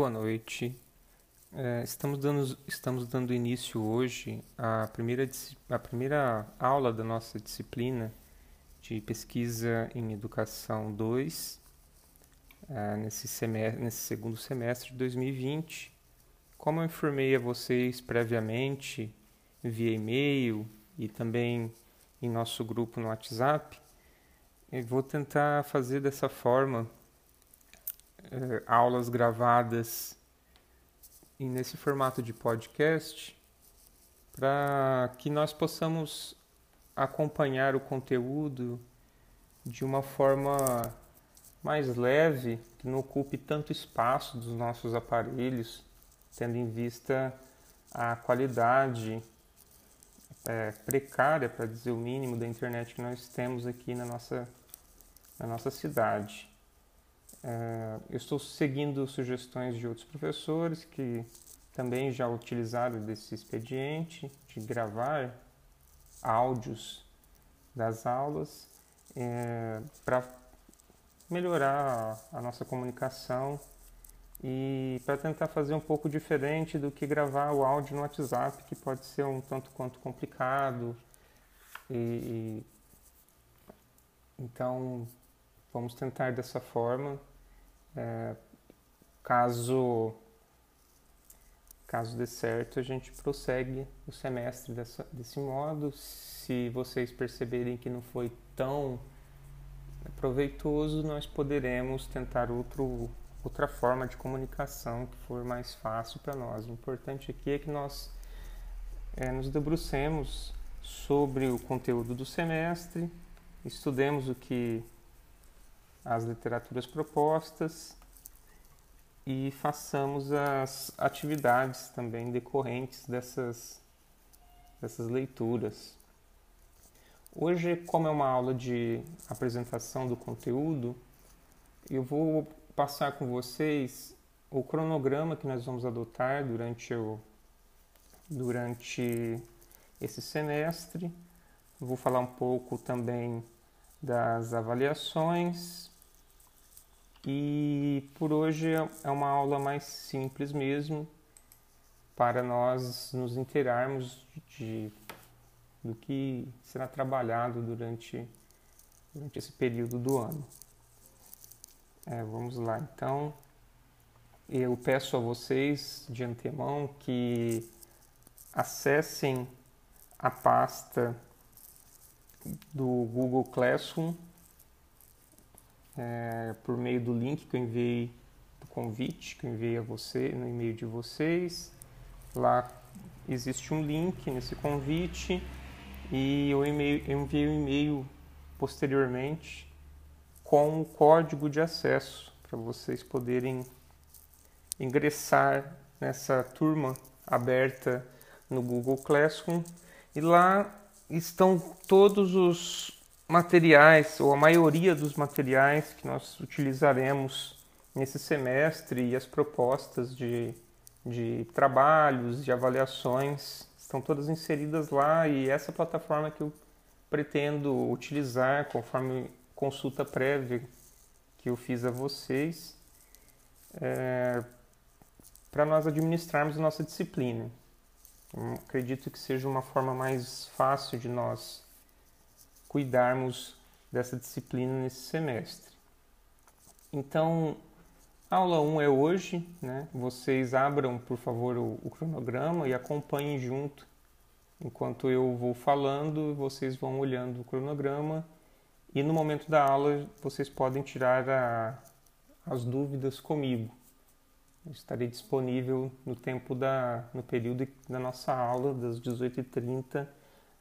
Boa noite. É, estamos, dando, estamos dando início hoje à primeira, à primeira aula da nossa disciplina de pesquisa em educação 2, é, nesse, semestre, nesse segundo semestre de 2020. Como eu informei a vocês previamente via e-mail e também em nosso grupo no WhatsApp, eu vou tentar fazer dessa forma é, aulas gravadas e nesse formato de podcast para que nós possamos acompanhar o conteúdo de uma forma mais leve, que não ocupe tanto espaço dos nossos aparelhos, tendo em vista a qualidade é, precária, para dizer o mínimo, da internet que nós temos aqui na nossa, na nossa cidade. É, eu estou seguindo sugestões de outros professores que também já utilizaram desse expediente de gravar áudios das aulas é, para melhorar a nossa comunicação e para tentar fazer um pouco diferente do que gravar o áudio no WhatsApp, que pode ser um tanto quanto complicado. E, e então vamos tentar dessa forma é, caso caso dê certo, a gente prossegue o semestre dessa, desse modo. Se vocês perceberem que não foi tão proveitoso, nós poderemos tentar outro, outra forma de comunicação que for mais fácil para nós. O importante aqui é que nós é, nos debrucemos sobre o conteúdo do semestre, estudemos o que as literaturas propostas e façamos as atividades também decorrentes dessas, dessas leituras. Hoje, como é uma aula de apresentação do conteúdo, eu vou passar com vocês o cronograma que nós vamos adotar durante, o, durante esse semestre. Vou falar um pouco também das avaliações, e por hoje é uma aula mais simples mesmo, para nós nos inteirarmos de, do que será trabalhado durante, durante esse período do ano. É, vamos lá, então. Eu peço a vocês de antemão que acessem a pasta do Google Classroom é, por meio do link que eu enviei, do convite que eu enviei a você, no e-mail de vocês. Lá existe um link nesse convite e eu, enviei, eu enviei um e-mail posteriormente com o código de acesso para vocês poderem ingressar nessa turma aberta no Google Classroom e lá estão todos os materiais, ou a maioria dos materiais que nós utilizaremos nesse semestre e as propostas de, de trabalhos, de avaliações, estão todas inseridas lá e essa plataforma que eu pretendo utilizar conforme consulta prévia que eu fiz a vocês é, para nós administrarmos a nossa disciplina. Eu acredito que seja uma forma mais fácil de nós cuidarmos dessa disciplina nesse semestre. Então, aula 1 é hoje, né? Vocês abram, por favor, o, o cronograma e acompanhem junto. Enquanto eu vou falando, vocês vão olhando o cronograma e no momento da aula vocês podem tirar a, as dúvidas comigo. Eu estarei disponível no tempo da no período da nossa aula das 18h30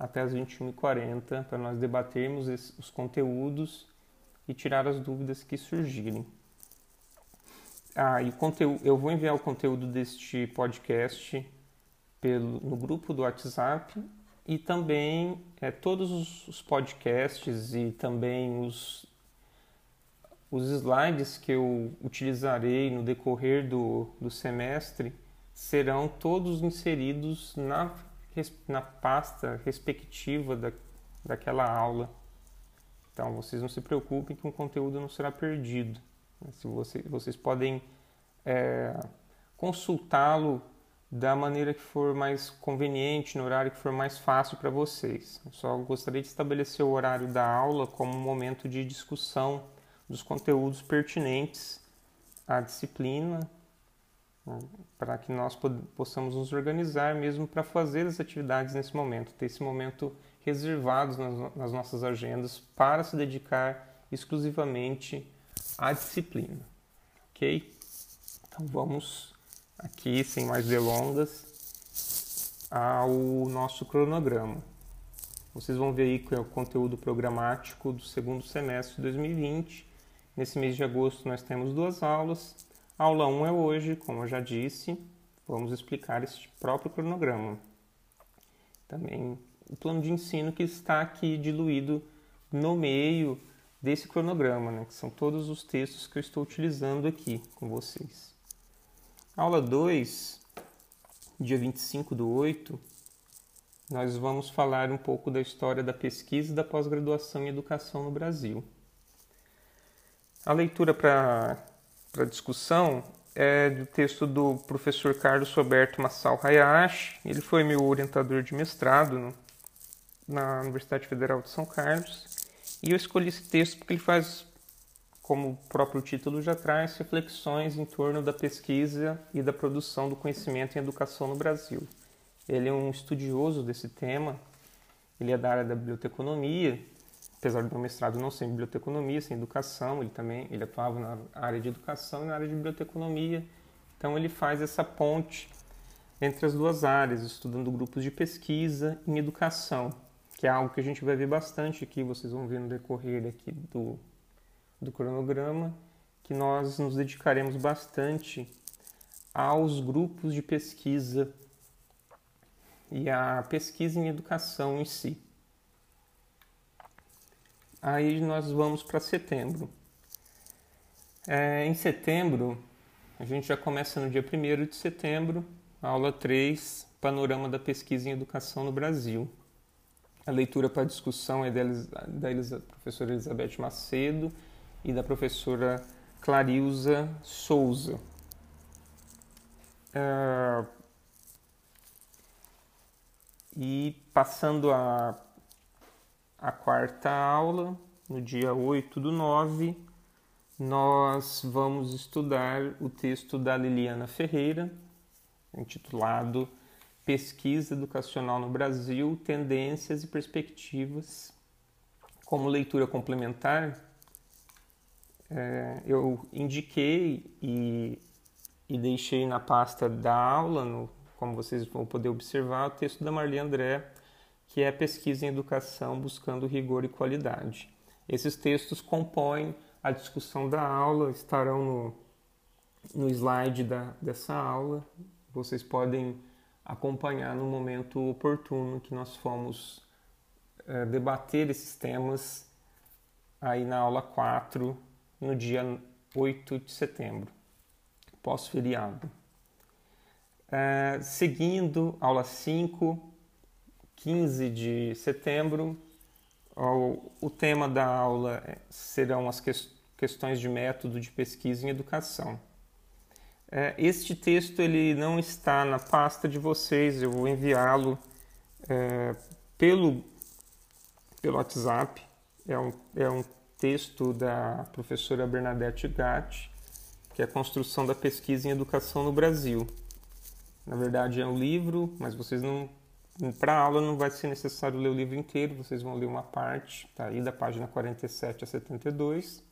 até as 21h40 para nós debatermos os conteúdos e tirar as dúvidas que surgirem. Ah, e o conteúdo, eu vou enviar o conteúdo deste podcast pelo, no grupo do WhatsApp e também é, todos os, os podcasts e também os, os slides que eu utilizarei no decorrer do, do semestre serão todos inseridos na na pasta respectiva da, daquela aula. Então, vocês não se preocupem que o conteúdo não será perdido. Se você, vocês podem é, consultá-lo da maneira que for mais conveniente, no horário que for mais fácil para vocês. Eu só gostaria de estabelecer o horário da aula como um momento de discussão dos conteúdos pertinentes à disciplina, né, para que nós possamos nos organizar mesmo para fazer as atividades nesse momento, ter esse momento reservados nas, nas nossas agendas para se dedicar exclusivamente à disciplina, ok? Então vamos aqui, sem mais delongas, ao nosso cronograma. Vocês vão ver aí que é o conteúdo programático do segundo semestre de 2020. Nesse mês de agosto nós temos duas aulas. Aula 1 é hoje, como eu já disse, vamos explicar este próprio cronograma. Também o plano de ensino que está aqui diluído no meio desse cronograma, né, que são todos os textos que eu estou utilizando aqui com vocês. Aula 2, dia 25 do 8, nós vamos falar um pouco da história da pesquisa e da pós-graduação em educação no Brasil. A leitura para discussão é do texto do professor Carlos Roberto Massal Hayashi. Ele foi meu orientador de mestrado no, na Universidade Federal de São Carlos. E eu escolhi esse texto porque ele faz como o próprio título já traz, reflexões em torno da pesquisa e da produção do conhecimento em educação no Brasil. Ele é um estudioso desse tema, ele é da área da biblioteconomia, apesar do meu mestrado não ser em biblioteconomia, sem educação, ele também ele atuava na área de educação e na área de biblioteconomia. Então ele faz essa ponte entre as duas áreas, estudando grupos de pesquisa em educação, que é algo que a gente vai ver bastante aqui, vocês vão ver no decorrer aqui do do cronograma que nós nos dedicaremos bastante aos grupos de pesquisa e à pesquisa em educação em si. Aí nós vamos para setembro. É, em setembro, a gente já começa no dia 1 de setembro, aula 3, Panorama da Pesquisa em Educação no Brasil. A leitura para discussão é da, da professora Elizabeth Macedo e da professora Clarilza Souza. Uh, e passando a, a quarta aula, no dia 8 do 9, nós vamos estudar o texto da Liliana Ferreira, intitulado Pesquisa Educacional no Brasil, Tendências e Perspectivas. Como leitura complementar, é, eu indiquei e, e, deixei na pasta da aula, no, como vocês vão poder observar, o texto da Marli André, que é Pesquisa em Educação Buscando Rigor e Qualidade. Esses textos compõem a discussão da aula, estarão no, no slide da, dessa aula. Vocês podem acompanhar no momento oportuno que nós fomos é, debater esses temas aí na aula 4 no dia 8 de setembro, pós-feriado. É, seguindo, aula 5, 15 de setembro, o, tema da aula é, serão as que, questões de método de pesquisa em educação. É, este texto ele não está na pasta de vocês, eu vou enviá-lo é, pelo, pelo WhatsApp. É um, é um texto da professora Bernadette Gatti, que é a construção da pesquisa em educação no Brasil. Na verdade é um livro, mas vocês não para a aula não vai ser necessário ler o livro inteiro, vocês vão ler uma parte, tá aí da página 47 a 72.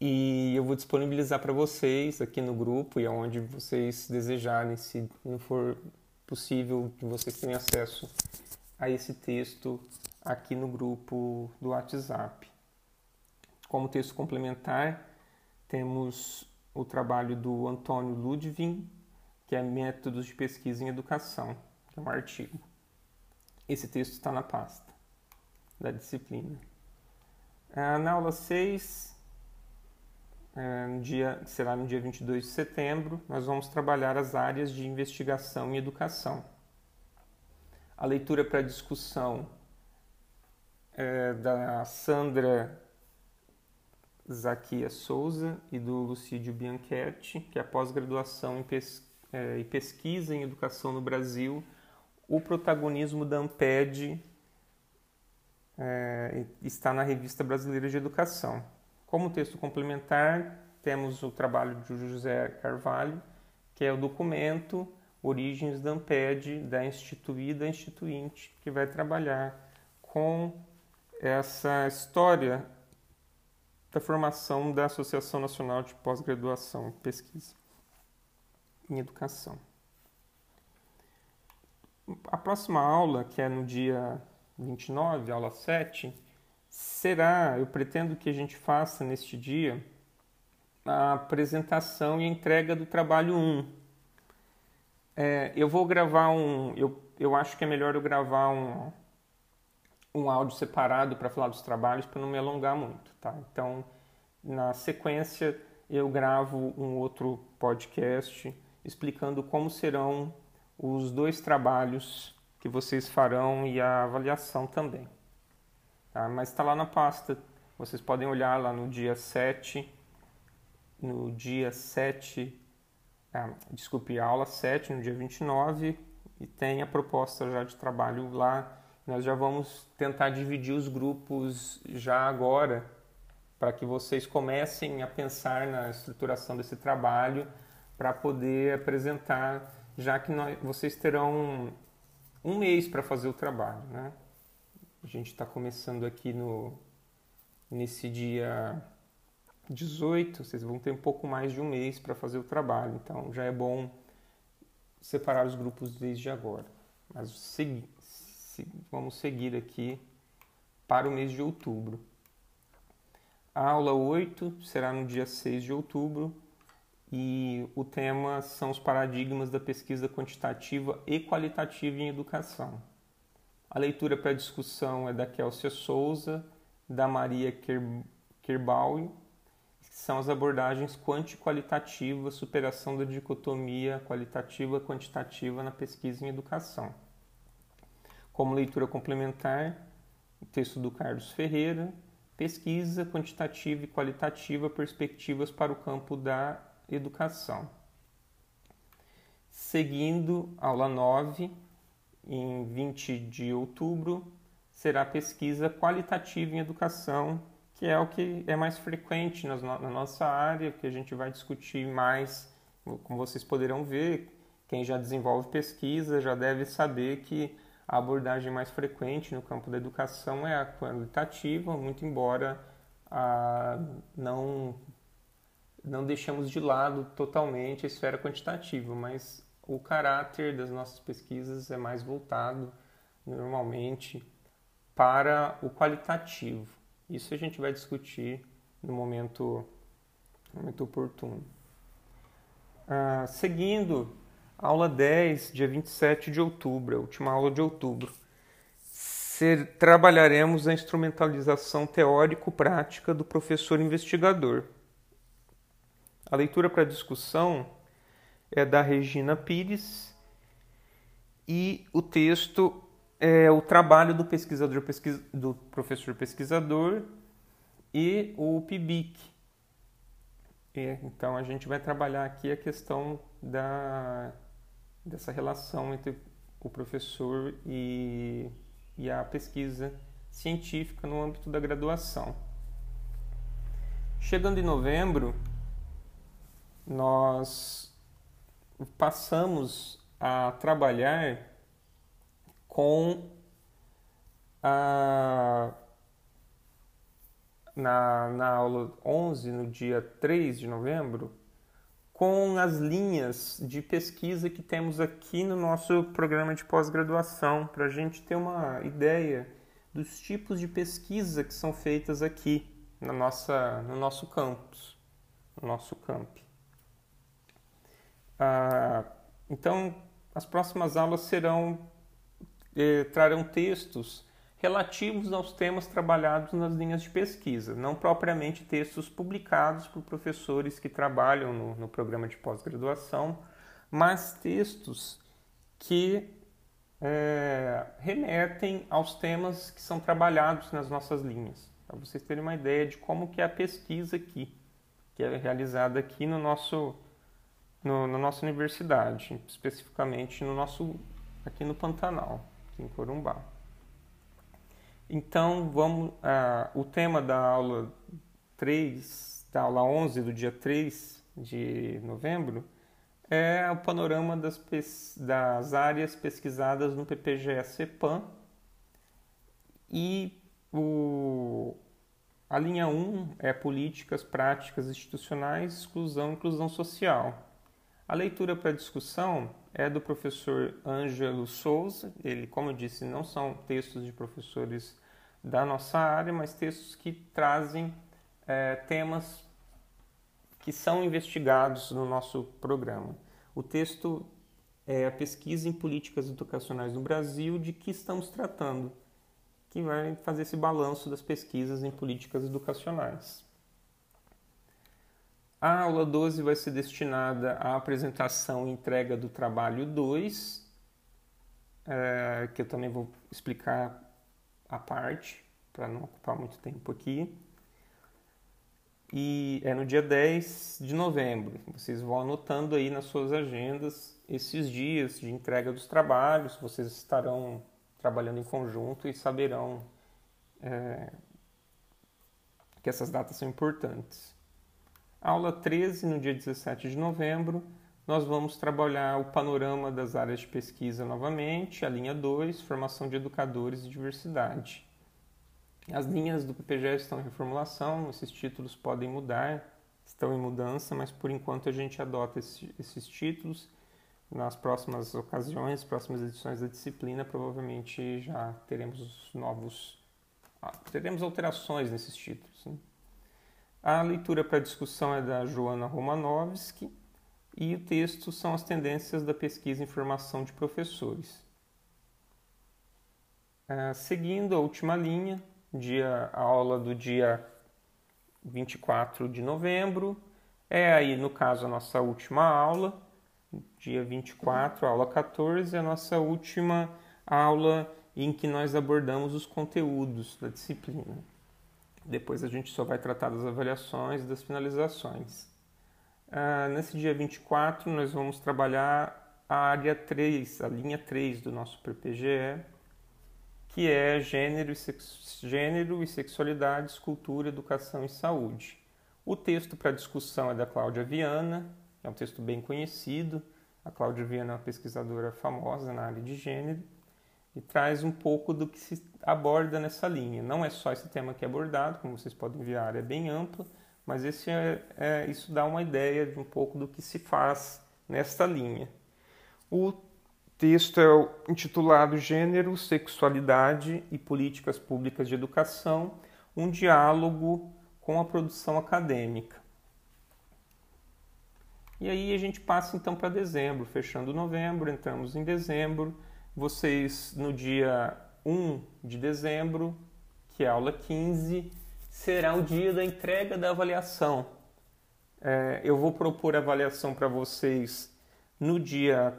E eu vou disponibilizar para vocês aqui no grupo e aonde vocês desejarem, se não for possível que vocês tenham acesso a esse texto aqui no grupo do WhatsApp. Como texto complementar, temos o trabalho do Antônio Ludwig, que é Métodos de Pesquisa em Educação, que é um artigo. Esse texto está na pasta da disciplina. Ah, na aula 6, é, no dia, será no dia 22 de setembro, nós vamos trabalhar as áreas de investigação e educação. A leitura para discussão é, da Sandra Zaquias Souza e do Lucídio Bianchetti, que é a pós-graduação em, pes é, em pesquisa em educação no Brasil, o protagonismo da Amped é, está na Revista Brasileira de Educação. Como texto complementar, temos o trabalho de José Carvalho, que é o documento Origens da Amped, da instituída instituinte, que vai trabalhar com essa história da formação da Associação Nacional de Pós-Graduação e Pesquisa em Educação. A próxima aula, que é no dia 29, aula 7, será, eu pretendo que a gente faça neste dia, a apresentação e entrega do trabalho 1. É, eu vou gravar um. Eu, eu acho que é melhor eu gravar um, um áudio separado para falar dos trabalhos para não me alongar muito, tá? Então, na sequência, eu gravo um outro podcast explicando como serão os dois trabalhos que vocês farão e a avaliação também. Tá? Mas está lá na pasta. Vocês podem olhar lá no dia 7 no dia 7, ah, desculpe, aula 7, no dia 29, e tem a proposta já de trabalho lá. Nós já vamos tentar dividir os grupos já agora, para que vocês comecem a pensar na estruturação desse trabalho, para poder apresentar, já que nós, vocês terão um mês para fazer o trabalho. Né? A gente está começando aqui no, nesse dia 18, vocês vão ter um pouco mais de um mês para fazer o trabalho, então já é bom separar os grupos desde agora. Mas segui, se, vamos seguir aqui para o mês de outubro. A aula 8 será no dia 6 de outubro e o tema são os paradigmas da pesquisa quantitativa e qualitativa em educação. A leitura para discussão é da Kelsey Souza, da Maria Kerbauer são as abordagens quanti-qualitativa, superação da dicotomia qualitativa-quantitativa na pesquisa em educação. Como leitura complementar, o texto do Carlos Ferreira, Pesquisa quantitativa e qualitativa, perspectivas para o campo da educação. Seguindo, aula 9, em 20 de outubro, será pesquisa qualitativa em educação, que é o que é mais frequente na nossa área, que a gente vai discutir mais, como vocês poderão ver, quem já desenvolve pesquisa já deve saber que a abordagem mais frequente no campo da educação é a qualitativa, muito embora a, não, não deixamos de lado totalmente a esfera quantitativa, mas o caráter das nossas pesquisas é mais voltado normalmente para o qualitativo. Isso a gente vai discutir no momento, momento oportuno. Ah, seguindo, aula 10, dia 27 de outubro, a última aula de outubro. Trabalharemos a instrumentalização teórico-prática do professor investigador. A leitura para discussão é da Regina Pires e o texto é o trabalho do pesquisador, pesquisa, do professor pesquisador e o PIBIC. É, então a gente vai trabalhar aqui a questão da, dessa relação entre o professor e, e a pesquisa científica no âmbito da graduação. Chegando em novembro, nós passamos a trabalhar com a na, na aula 11, no dia 3 de novembro, com as linhas de pesquisa que temos aqui no nosso programa de pós-graduação, para a gente ter uma ideia dos tipos de pesquisa que são feitas aqui na nossa, no nosso campus, no nosso camp. Ah, então, as próximas aulas serão eh, trarão textos relativos aos temas trabalhados nas linhas de pesquisa, não propriamente textos publicados por professores que trabalham no, no programa de pós-graduação, mas textos que é, remetem aos temas que são trabalhados nas nossas linhas. para vocês terem uma ideia de como que é a pesquisa aqui, que é realizada aqui no nosso, no, na nossa universidade, especificamente no nosso, aqui no Pantanal, aqui em Corumbá. Então, vamos, ah, o tema da aula 3, da aula 11 do dia 3 de novembro, é o panorama das, das áreas pesquisadas no PPGE-CEPAM e o, a linha 1 é políticas, práticas institucionais, exclusão e inclusão social. A leitura para discussão é do professor Ângelo Souza. Ele, como eu disse, não são textos de professores da nossa área, mas textos que trazem é, temas que são investigados no nosso programa. O texto é a pesquisa em políticas educacionais no Brasil, de que estamos tratando, que vai fazer esse balanço das pesquisas em políticas educacionais. A aula 12 vai ser destinada à apresentação e entrega do trabalho 2, é, que eu também vou explicar a parte, para não ocupar muito tempo aqui e é no dia 10 de novembro. Vocês vão anotando aí nas suas agendas esses dias de entrega dos trabalhos, vocês estarão trabalhando em conjunto e saberão é, que essas datas são importantes. Aula 13, no dia 17 de novembro, nós vamos trabalhar o panorama das áreas de pesquisa novamente, a linha 2, formação de educadores e diversidade. As linhas do PPG estão em reformulação, esses títulos podem mudar, estão em mudança, mas por enquanto a gente adota esse, esses títulos. Nas próximas ocasiões, próximas edições da disciplina, provavelmente já teremos novos, teremos alterações nesses títulos. Né? A leitura para discussão é da Joana Romanovski e o texto são as tendências da pesquisa em formação de professores. Ah, seguindo a última linha, dia, a aula do dia 24 de novembro. É aí, no caso, a nossa última aula, dia 24, aula 14, a nossa última aula em que nós abordamos os conteúdos da disciplina. Depois a gente só vai tratar das avaliações e das finalizações. Ah, nesse dia 24, nós vamos trabalhar a área 3, a linha 3 do nosso PPGE, que é gênero e, sex... gênero e sexualidades, cultura, educação e saúde. O texto para discussão é da Cláudia Viana, é um texto bem conhecido. A Cláudia Viana é uma pesquisadora famosa na área de gênero e traz um pouco do que se aborda nessa linha. Não é só esse tema que é abordado, como vocês podem ver, a área é bem ampla, mas esse é, é, isso dá uma ideia de um pouco do que se faz nesta linha. O texto é intitulado Gênero, Sexualidade e Políticas Públicas de Educação, um diálogo com a produção acadêmica. E aí a gente passa então para dezembro, fechando novembro, entramos em dezembro. Vocês no dia 1 de dezembro, que é a aula 15, será o dia da entrega da avaliação. É, eu vou propor a avaliação para vocês no dia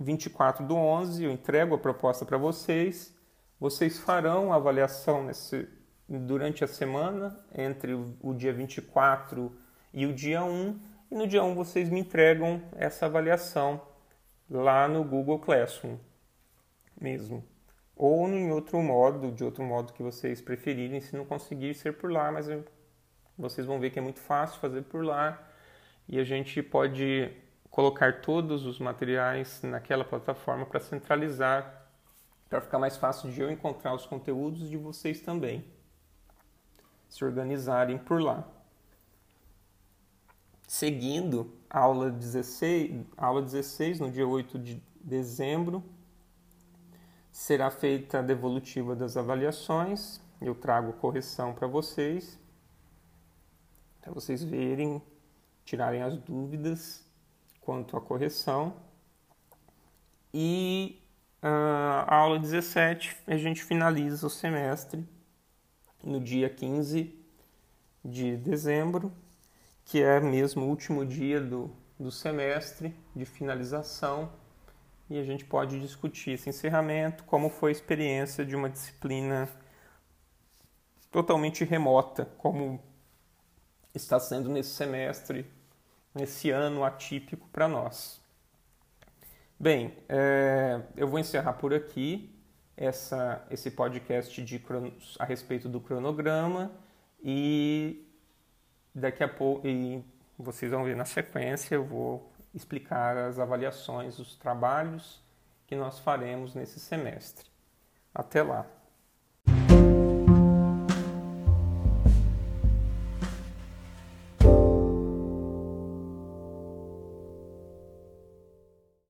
24 do 11, eu entrego a proposta para vocês. Vocês farão a avaliação nesse, durante a semana, entre o dia 24 e o dia 1. E no dia 1 vocês me entregam essa avaliação lá no Google Classroom mesmo. Ou em outro modo, de outro modo que vocês preferirem, se não conseguir ser por lá, mas vocês vão ver que é muito fácil fazer por lá. E a gente pode colocar todos os materiais naquela plataforma para centralizar, para ficar mais fácil de eu encontrar os conteúdos de vocês também. Se organizarem por lá. Seguindo, aula 16, aula 16 no dia 8 de dezembro, será feita a devolutiva das avaliações. Eu trago correção para vocês, para vocês verem, tirarem as dúvidas quanto à correção. E uh, a aula 17 a gente finaliza o semestre no dia 15 de dezembro, que é mesmo o último dia do, do semestre de finalização, e a gente pode discutir esse encerramento, como foi a experiência de uma disciplina totalmente remota, como está sendo nesse semestre, nesse ano atípico para nós. Bem, é, eu vou encerrar por aqui essa, esse podcast de, a respeito do cronograma e daqui a pouco e vocês vão ver na sequência eu vou explicar as avaliações, os trabalhos que nós faremos nesse semestre. Até lá!